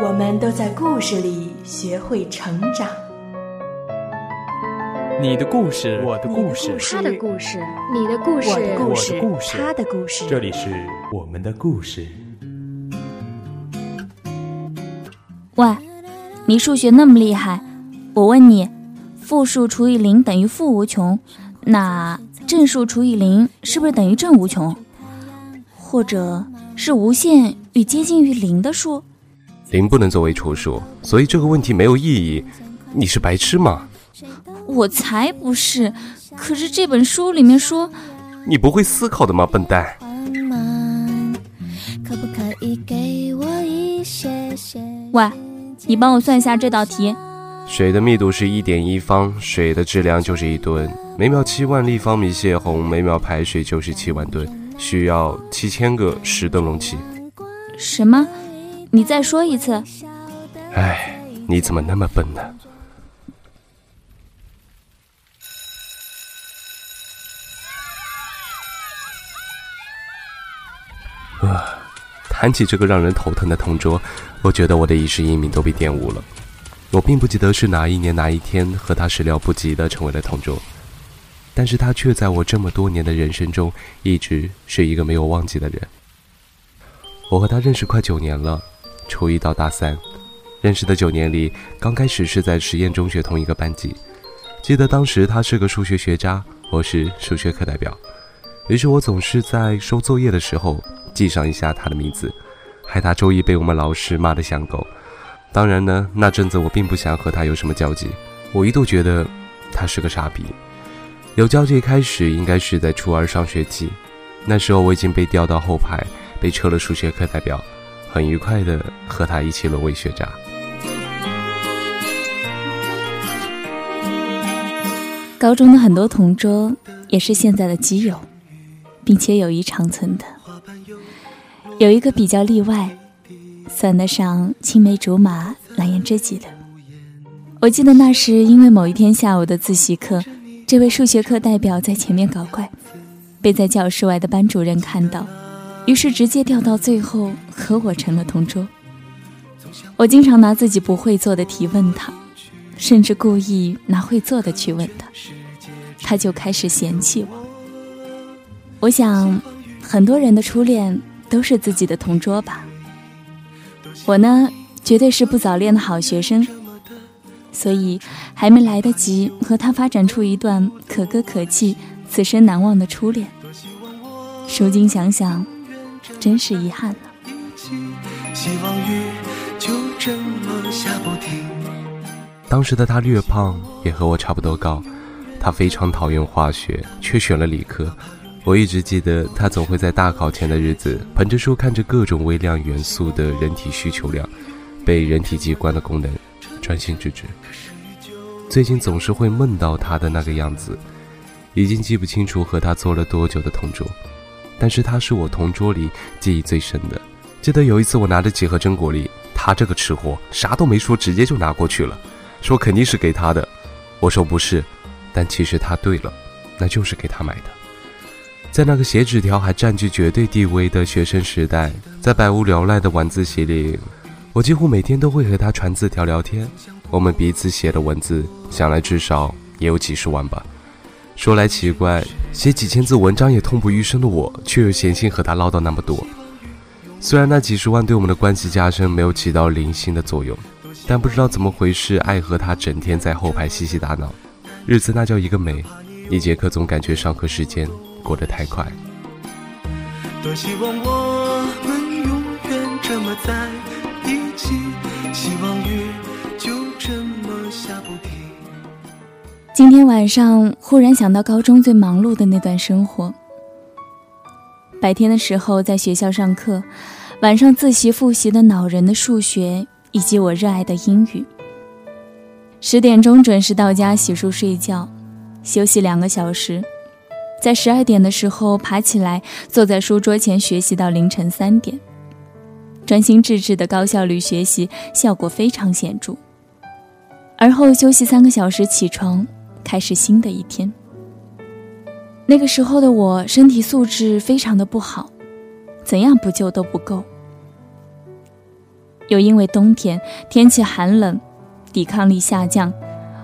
我们都在故事里学会成长。你的故事，我的故事，他的故事，你的故事，我的故事，他的故事。这里是我们的故事。喂，你数学那么厉害，我问你，负数除以零等于负无穷，那？正数除以零是不是等于正无穷，或者是无限与接近于零的数？零不能作为除数，所以这个问题没有意义。你是白痴吗？我才不是。可是这本书里面说，你不会思考的吗，笨蛋？喂，你帮我算一下这道题。水的密度是一点一方，水的质量就是一吨。每秒七万立方米泄洪，每秒排水就是七万吨，需要七千个石灯笼器。什么？你再说一次。哎，你怎么那么笨呢？啊，谈起这个让人头疼的同桌，我觉得我的一世英名都被玷污了。我并不记得是哪一年哪一天和他始料不及的成为了同桌，但是他却在我这么多年的人生中一直是一个没有忘记的人。我和他认识快九年了，初一到大三，认识的九年里，刚开始是在实验中学同一个班级。记得当时他是个数学学渣，我是数学课代表，于是我总是在收作业的时候记上一下他的名字，害他周一被我们老师骂得像狗。当然呢，那阵子我并不想和他有什么交集，我一度觉得他是个傻逼。有交集开始应该是在初二上学期，那时候我已经被调到后排，被撤了数学课代表，很愉快的和他一起沦为学渣。高中的很多同桌也是现在的基友，并且友谊长存的，有一个比较例外。算得上青梅竹马、蓝颜知己的。我记得那时，因为某一天下午的自习课，这位数学课代表在前面搞怪，被在教室外的班主任看到，于是直接调到最后和我成了同桌。我经常拿自己不会做的题问他，甚至故意拿会做的去问他，他就开始嫌弃我。我想，很多人的初恋都是自己的同桌吧。我呢，绝对是不早恋的好学生，所以还没来得及和他发展出一段可歌可泣、此生难忘的初恋。如今想想，真是遗憾了。当时的他略胖，也和我差不多高。他非常讨厌化学，却选了理科。我一直记得，他总会在大考前的日子，捧着书看着各种微量元素的人体需求量，被人体机关的功能专心致志。最近总是会梦到他的那个样子，已经记不清楚和他做了多久的同桌，但是他是我同桌里记忆最深的。记得有一次我拿着几盒榛果粒，他这个吃货啥都没说，直接就拿过去了，说肯定是给他的。我说不是，但其实他对了，那就是给他买的。在那个写纸条还占据绝对地位的学生时代，在百无聊赖的晚自习里，我几乎每天都会和他传字条聊天。我们彼此写的文字，想来至少也有几十万吧。说来奇怪，写几千字文章也痛不欲生的我，却又闲心和他唠叨那么多。虽然那几十万对我们的关系加深没有起到零星的作用，但不知道怎么回事，爱和他整天在后排嬉戏打闹，日子那叫一个美。一节课总感觉上课时间。过得太快。多希望我们永远这么在一起，希望雨就这么下不停。今天晚上忽然想到高中最忙碌的那段生活。白天的时候在学校上课，晚上自习复习的恼人的数学以及我热爱的英语。十点钟准时到家洗漱睡觉，休息两个小时，在十二点的时候爬起来，坐在书桌前学习到凌晨三点，专心致志的高效率学习，效果非常显著。而后休息三个小时，起床，开始新的一天。那个时候的我身体素质非常的不好，怎样补救都不够。又因为冬天天气寒冷。抵抗力下降，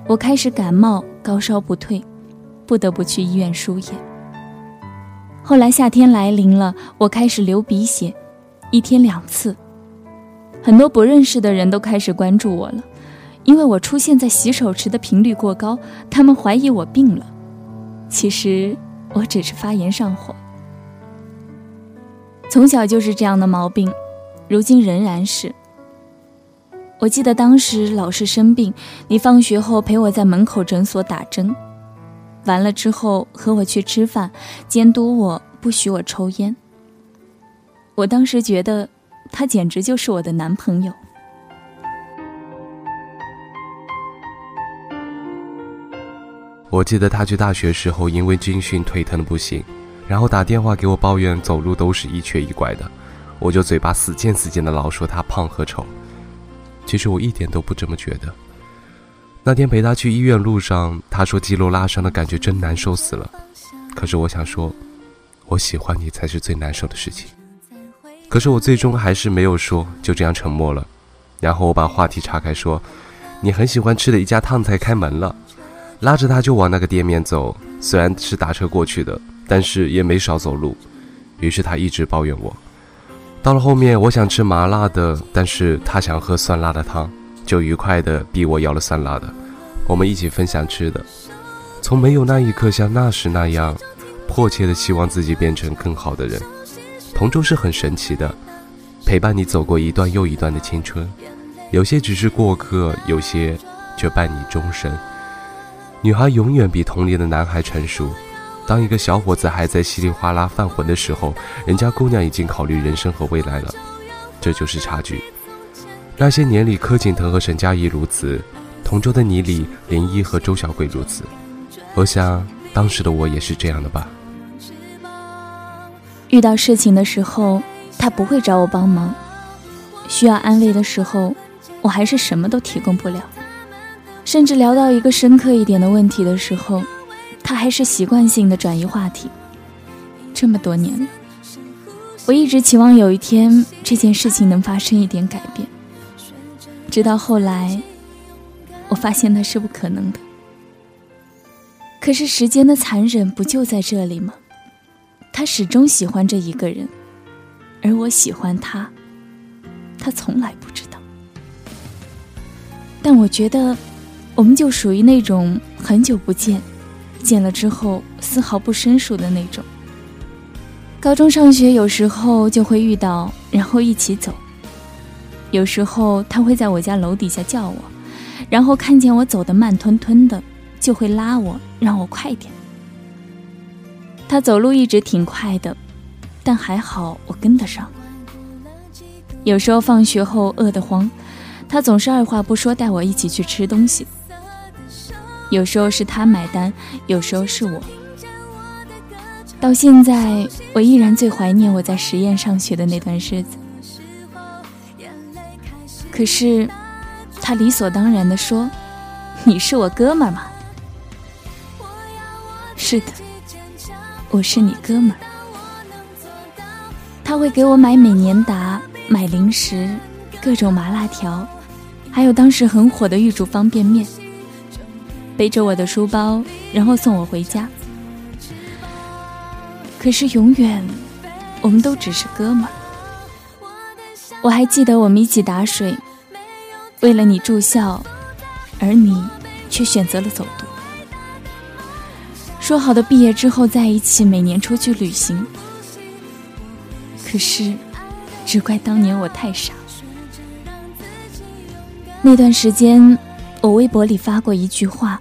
我开始感冒，高烧不退，不得不去医院输液。后来夏天来临了，我开始流鼻血，一天两次。很多不认识的人都开始关注我了，因为我出现在洗手池的频率过高，他们怀疑我病了。其实我只是发炎上火，从小就是这样的毛病，如今仍然是。我记得当时老是生病，你放学后陪我在门口诊所打针，完了之后和我去吃饭，监督我不许我抽烟。我当时觉得他简直就是我的男朋友。我记得他去大学时候因为军训腿疼的不行，然后打电话给我抱怨走路都是一瘸一拐的，我就嘴巴死贱死贱的老说他胖和丑。其实我一点都不这么觉得。那天陪他去医院路上，他说肌肉拉伤的感觉真难受死了。可是我想说，我喜欢你才是最难受的事情。可是我最终还是没有说，就这样沉默了。然后我把话题岔开说，你很喜欢吃的一家烫菜开门了，拉着他就往那个店面走。虽然是打车过去的，但是也没少走路。于是他一直抱怨我。到了后面，我想吃麻辣的，但是他想喝酸辣的汤，就愉快的逼我要了酸辣的。我们一起分享吃的，从没有那一刻像那时那样，迫切的希望自己变成更好的人。同桌是很神奇的，陪伴你走过一段又一段的青春，有些只是过客，有些却伴你终身。女孩永远比同龄的男孩成熟。当一个小伙子还在稀里哗啦犯浑的时候，人家姑娘已经考虑人生和未来了，这就是差距。那些年里，柯景腾和沈佳宜如此，同桌的你里，林一和周小鬼如此。我想，当时的我也是这样的吧。遇到事情的时候，他不会找我帮忙；需要安慰的时候，我还是什么都提供不了。甚至聊到一个深刻一点的问题的时候。他还是习惯性的转移话题。这么多年了，我一直期望有一天这件事情能发生一点改变。直到后来，我发现那是不可能的。可是时间的残忍不就在这里吗？他始终喜欢这一个人，而我喜欢他，他从来不知道。但我觉得，我们就属于那种很久不见。见了之后丝毫不生疏的那种。高中上学有时候就会遇到，然后一起走。有时候他会在我家楼底下叫我，然后看见我走得慢吞吞的，就会拉我，让我快点。他走路一直挺快的，但还好我跟得上。有时候放学后饿得慌，他总是二话不说带我一起去吃东西。有时候是他买单，有时候是我。到现在，我依然最怀念我在实验上学的那段日子。可是，他理所当然的说：“你是我哥们儿嘛。”是的，我是你哥们儿。他会给我买美年达，买零食，各种麻辣条，还有当时很火的玉竹方便面。背着我的书包，然后送我回家。可是永远，我们都只是哥们。我还记得我们一起打水，为了你住校，而你却选择了走读。说好的毕业之后在一起，每年出去旅行。可是，只怪当年我太傻。那段时间，我微博里发过一句话。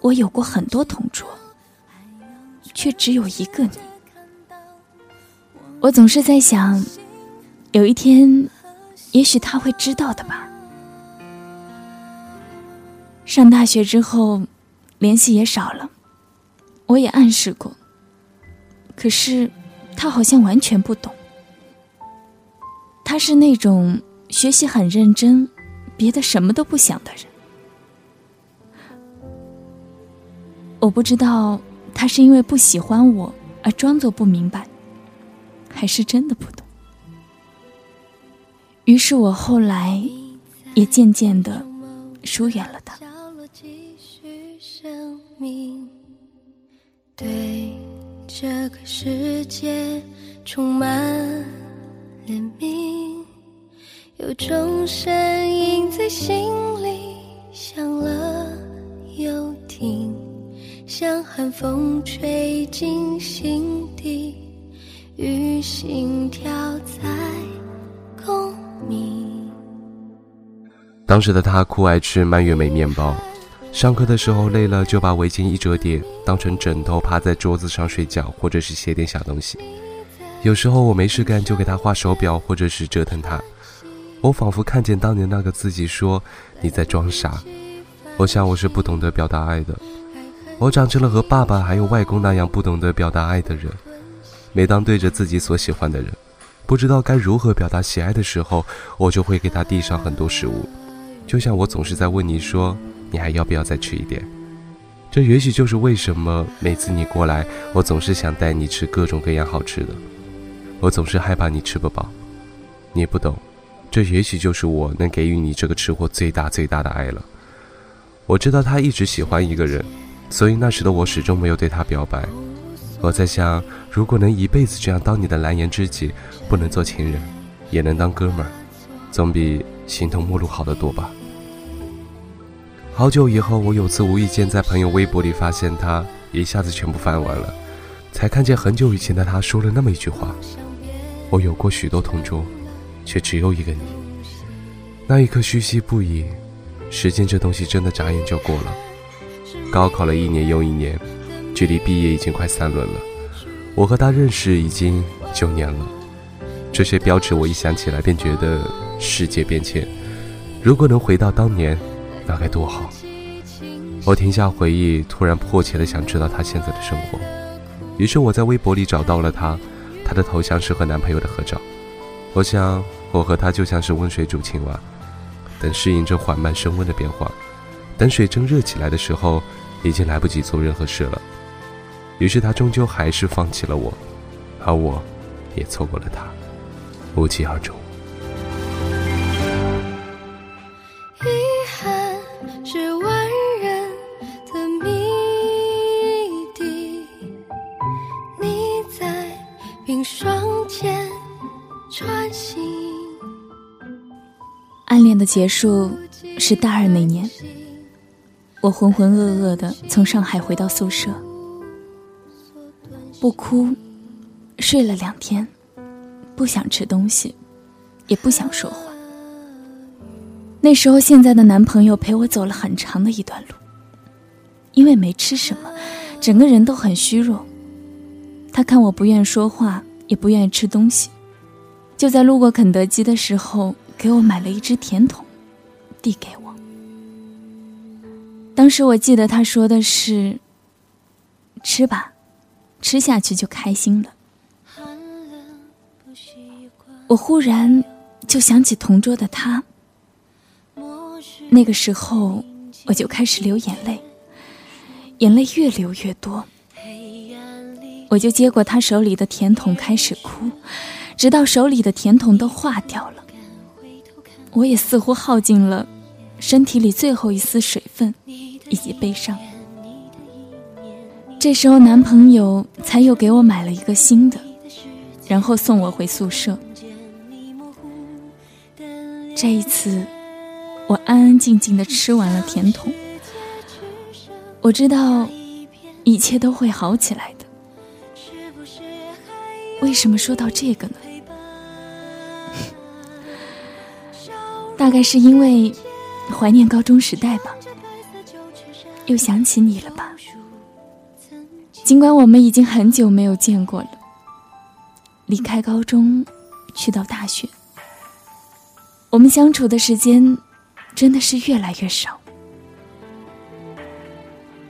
我有过很多同桌，却只有一个你。我总是在想，有一天，也许他会知道的吧。上大学之后，联系也少了。我也暗示过，可是他好像完全不懂。他是那种学习很认真，别的什么都不想的人。我不知道他是因为不喜欢我而装作不明白，还是真的不懂。于是我后来也渐渐的疏远了他。对这个世界充满怜悯，有种声音在心里响了又停，像寒风吹进心底，与心跳在共鸣。当时的他酷爱吃蔓越莓面包。上课的时候累了，就把围巾一折叠，当成枕头趴在桌子上睡觉，或者是写点小东西。有时候我没事干，就给他画手表，或者是折腾他。我仿佛看见当年那个自己，说你在装傻。我想我是不懂得表达爱的，我长成了和爸爸还有外公那样不懂得表达爱的人。每当对着自己所喜欢的人，不知道该如何表达喜爱的时候，我就会给他递上很多食物，就像我总是在问你说。你还要不要再吃一点？这也许就是为什么每次你过来，我总是想带你吃各种各样好吃的。我总是害怕你吃不饱。你不懂，这也许就是我能给予你这个吃货最大最大的爱了。我知道他一直喜欢一个人，所以那时的我始终没有对他表白。我在想，如果能一辈子这样当你的蓝颜知己，不能做情人，也能当哥们儿，总比形同陌路好得多吧。好久以后，我有次无意间在朋友微博里发现他，一下子全部翻完了，才看见很久以前的他说了那么一句话：“我有过许多同桌，却只有一个你。”那一刻唏嘘不已。时间这东西真的眨眼就过了。高考了一年又一年，距离毕业已经快三轮了。我和他认识已经九年了。这些标志我一想起来便觉得世界变迁。如果能回到当年。那该多好！我停下回忆，突然迫切的想知道他现在的生活。于是我在微博里找到了他，他的头像是和男朋友的合照。我想，我和他就像是温水煮青蛙，等适应这缓慢升温的变化。等水正热起来的时候，已经来不及做任何事了。于是他终究还是放弃了我，而我，也错过了他，无疾而终。遗憾是万人的谜底，你在冰霜间穿行。暗恋的结束是大二那年，我浑浑噩噩的从上海回到宿舍，不哭，睡了两天，不想吃东西，也不想说话。那时候，现在的男朋友陪我走了很长的一段路，因为没吃什么，整个人都很虚弱。他看我不愿说话，也不愿意吃东西，就在路过肯德基的时候。给我买了一只甜筒，递给我。当时我记得他说的是：“吃吧，吃下去就开心了。”我忽然就想起同桌的他。那个时候我就开始流眼泪，眼泪越流越多。我就接过他手里的甜筒开始哭，直到手里的甜筒都化掉了。我也似乎耗尽了身体里最后一丝水分以及悲伤。这时候，男朋友才又给我买了一个新的，然后送我回宿舍。这一次，我安安静静的吃完了甜筒。我知道一切都会好起来的。为什么说到这个呢？大概是因为怀念高中时代吧，又想起你了吧。尽管我们已经很久没有见过了，离开高中，去到大学，我们相处的时间真的是越来越少。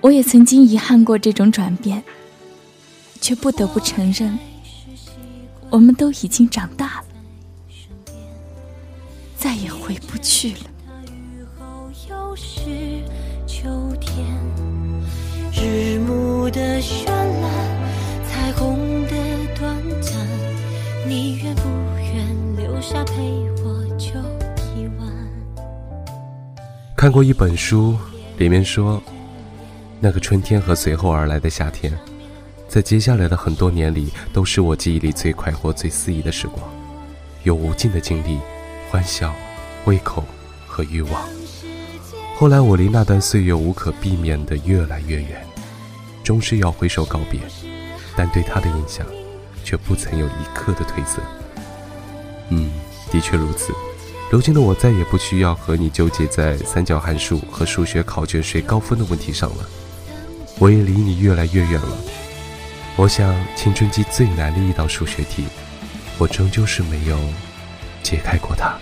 我也曾经遗憾过这种转变，却不得不承认，我们都已经长大了，再也回不去了。秋天日暮的绚烂，彩虹的短暂，你愿不愿留下陪我就一晚？看过一本书，里面说。那个春天和随后而来的夏天，在接下来的很多年里，都是我记忆里最快活、最肆意的时光，有无尽的经历、欢笑、胃口和欲望。后来我离那段岁月无可避免的越来越远，终是要挥手告别，但对他的印象，却不曾有一刻的褪色。嗯，的确如此。如今的我再也不需要和你纠结在三角函数和数学考卷谁高分的问题上了。我也离你越来越远了。我想，青春期最难的一道数学题，我终究是没有解开过它。